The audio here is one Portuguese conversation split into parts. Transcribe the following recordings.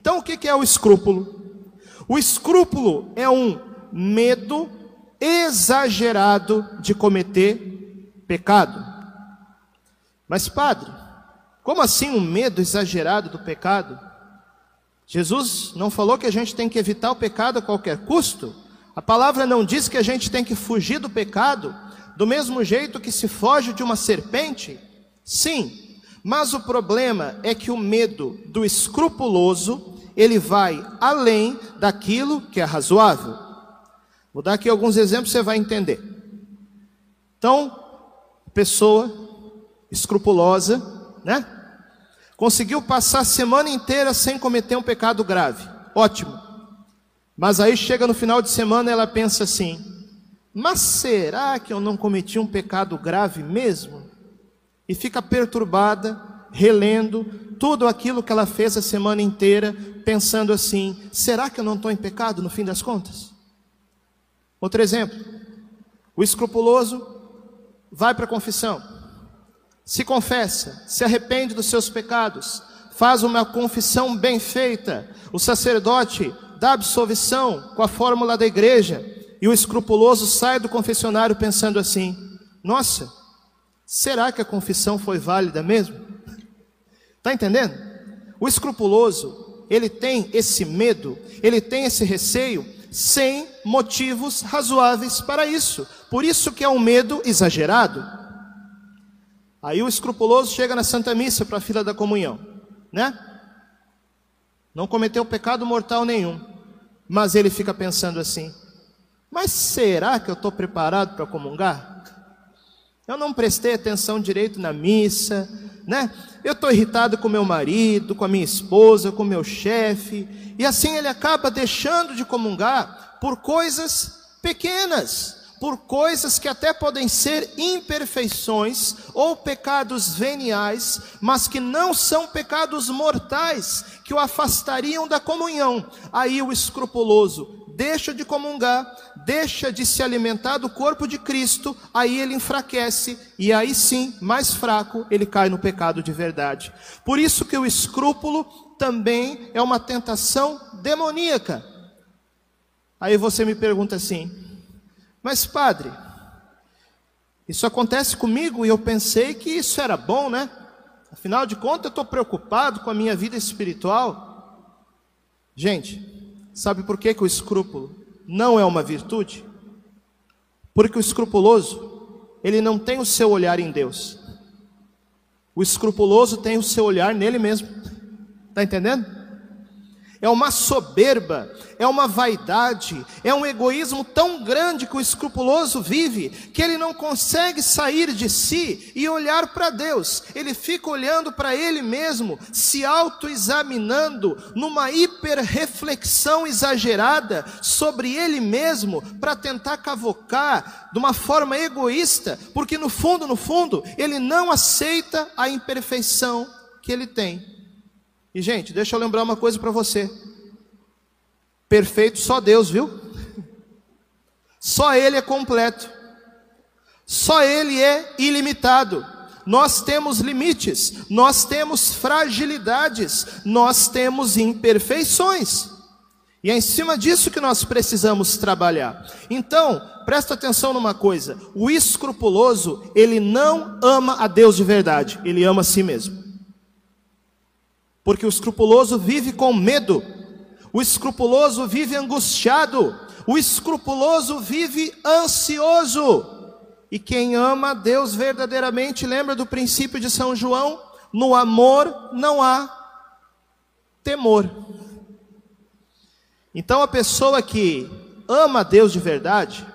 Então, o que é o escrúpulo? O escrúpulo é um medo exagerado de cometer pecado. Mas, padre, como assim um medo exagerado do pecado? Jesus não falou que a gente tem que evitar o pecado a qualquer custo? A palavra não diz que a gente tem que fugir do pecado, do mesmo jeito que se foge de uma serpente? Sim, mas o problema é que o medo do escrupuloso, ele vai além daquilo que é razoável. Vou dar aqui alguns exemplos, você vai entender. Então, pessoa escrupulosa, né? Conseguiu passar a semana inteira sem cometer um pecado grave. Ótimo. Mas aí chega no final de semana ela pensa assim: mas será que eu não cometi um pecado grave mesmo? E fica perturbada, relendo tudo aquilo que ela fez a semana inteira, pensando assim: será que eu não estou em pecado no fim das contas? Outro exemplo: o escrupuloso vai para a confissão se confessa, se arrepende dos seus pecados, faz uma confissão bem feita, o sacerdote dá absolvição com a fórmula da igreja, e o escrupuloso sai do confessionário pensando assim: nossa, será que a confissão foi válida mesmo? Está entendendo? O escrupuloso, ele tem esse medo, ele tem esse receio, sem motivos razoáveis para isso. Por isso que é um medo exagerado. Aí o escrupuloso chega na Santa Missa para a fila da comunhão, né? Não cometeu pecado mortal nenhum, mas ele fica pensando assim: mas será que eu estou preparado para comungar? Eu não prestei atenção direito na missa, né? Eu estou irritado com meu marido, com a minha esposa, com meu chefe, e assim ele acaba deixando de comungar por coisas pequenas por coisas que até podem ser imperfeições ou pecados veniais, mas que não são pecados mortais, que o afastariam da comunhão. Aí o escrupuloso deixa de comungar, deixa de se alimentar do corpo de Cristo, aí ele enfraquece e aí sim, mais fraco, ele cai no pecado de verdade. Por isso que o escrúpulo também é uma tentação demoníaca. Aí você me pergunta assim: mas, padre, isso acontece comigo e eu pensei que isso era bom, né? Afinal de contas, eu estou preocupado com a minha vida espiritual. Gente, sabe por que, que o escrúpulo não é uma virtude? Porque o escrupuloso, ele não tem o seu olhar em Deus. O escrupuloso tem o seu olhar nele mesmo. Está entendendo? É uma soberba, é uma vaidade, é um egoísmo tão grande que o escrupuloso vive, que ele não consegue sair de si e olhar para Deus, ele fica olhando para ele mesmo, se autoexaminando, numa hiperreflexão exagerada sobre ele mesmo, para tentar cavocar de uma forma egoísta, porque no fundo, no fundo, ele não aceita a imperfeição que ele tem. E, gente, deixa eu lembrar uma coisa para você: perfeito só Deus, viu? Só Ele é completo, só Ele é ilimitado. Nós temos limites, nós temos fragilidades, nós temos imperfeições. E é em cima disso que nós precisamos trabalhar. Então, presta atenção numa coisa: o escrupuloso, ele não ama a Deus de verdade, ele ama a si mesmo. Porque o escrupuloso vive com medo, o escrupuloso vive angustiado, o escrupuloso vive ansioso. E quem ama Deus verdadeiramente, lembra do princípio de São João? No amor não há temor. Então a pessoa que ama Deus de verdade,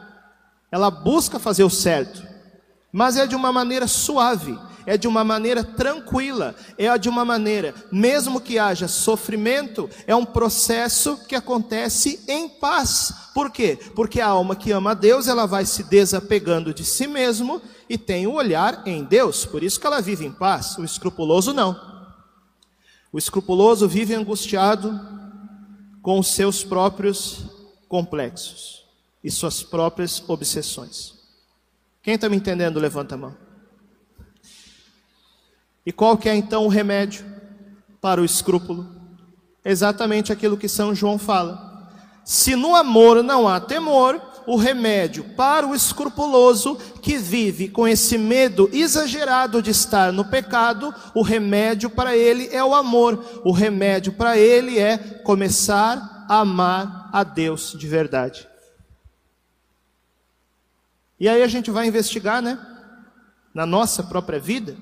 ela busca fazer o certo, mas é de uma maneira suave, é de uma maneira tranquila, é de uma maneira, mesmo que haja sofrimento, é um processo que acontece em paz. Por quê? Porque a alma que ama a Deus, ela vai se desapegando de si mesmo e tem o olhar em Deus, por isso que ela vive em paz. O escrupuloso não. O escrupuloso vive angustiado com os seus próprios complexos e suas próprias obsessões. Quem está me entendendo, levanta a mão. E qual que é então o remédio para o escrúpulo? Exatamente aquilo que São João fala. Se no amor não há temor, o remédio para o escrupuloso que vive com esse medo exagerado de estar no pecado, o remédio para ele é o amor. O remédio para ele é começar a amar a Deus de verdade. E aí a gente vai investigar, né? Na nossa própria vida.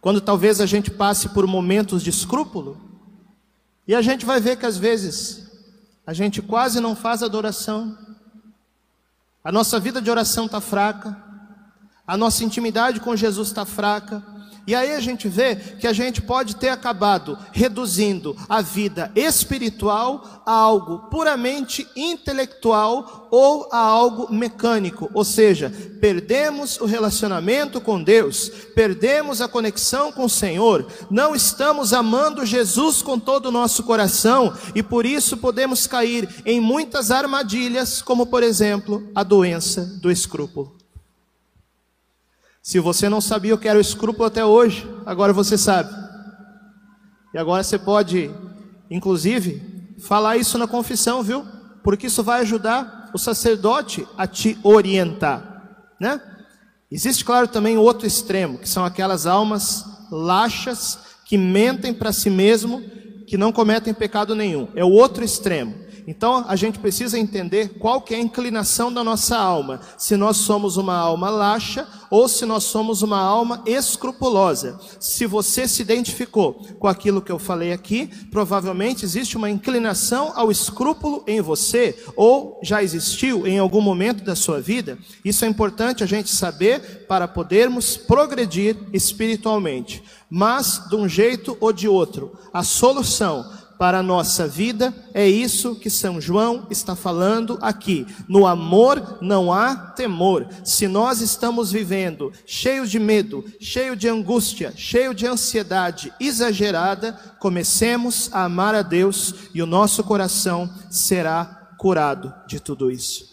Quando talvez a gente passe por momentos de escrúpulo, e a gente vai ver que às vezes a gente quase não faz adoração, a nossa vida de oração está fraca, a nossa intimidade com Jesus está fraca, e aí a gente vê que a gente pode ter acabado reduzindo a vida espiritual a algo puramente intelectual ou a algo mecânico, ou seja, perdemos o relacionamento com Deus, perdemos a conexão com o Senhor, não estamos amando Jesus com todo o nosso coração e por isso podemos cair em muitas armadilhas, como por exemplo a doença do escrúpulo. Se você não sabia o que era o escrúpulo até hoje, agora você sabe. E agora você pode, inclusive, falar isso na confissão, viu? Porque isso vai ajudar o sacerdote a te orientar, né? Existe, claro, também o outro extremo, que são aquelas almas laxas que mentem para si mesmo, que não cometem pecado nenhum. É o outro extremo. Então a gente precisa entender qual que é a inclinação da nossa alma, se nós somos uma alma laxa ou se nós somos uma alma escrupulosa. Se você se identificou com aquilo que eu falei aqui, provavelmente existe uma inclinação ao escrúpulo em você ou já existiu em algum momento da sua vida. Isso é importante a gente saber para podermos progredir espiritualmente. Mas de um jeito ou de outro, a solução para a nossa vida, é isso que São João está falando aqui. No amor não há temor. Se nós estamos vivendo cheio de medo, cheio de angústia, cheio de ansiedade exagerada, comecemos a amar a Deus e o nosso coração será curado de tudo isso.